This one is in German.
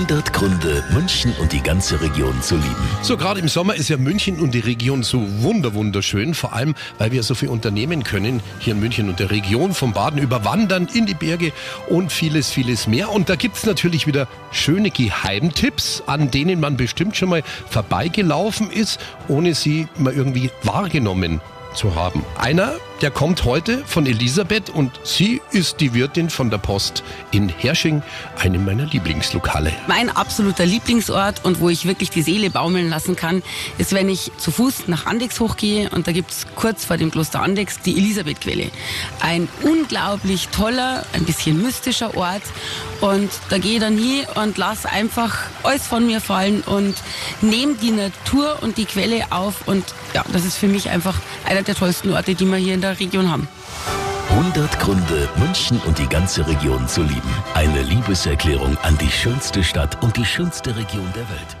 100 Gründe, München und die ganze Region zu lieben. So, gerade im Sommer ist ja München und die Region so wunder wunderschön, vor allem, weil wir so viel unternehmen können hier in München und der Region, vom Baden über Wandern in die Berge und vieles, vieles mehr. Und da gibt's natürlich wieder schöne Geheimtipps, an denen man bestimmt schon mal vorbeigelaufen ist, ohne sie mal irgendwie wahrgenommen zu haben. Einer, der kommt heute von Elisabeth und sie ist die Wirtin von der Post in Hersching, einem meiner Lieblingslokale. Mein absoluter Lieblingsort und wo ich wirklich die Seele baumeln lassen kann, ist, wenn ich zu Fuß nach Andex hochgehe und da gibt's kurz vor dem Kloster Andex die Elisabethquelle. Ein unglaublich toller, ein bisschen mystischer Ort und da gehe ich dann hin und lass einfach alles von mir fallen und nehme die Natur und die Quelle auf und ja, das ist für mich einfach einer der tollsten Orte, die wir hier in der Region haben. 100 Gründe, München und die ganze Region zu lieben. Eine Liebeserklärung an die schönste Stadt und die schönste Region der Welt.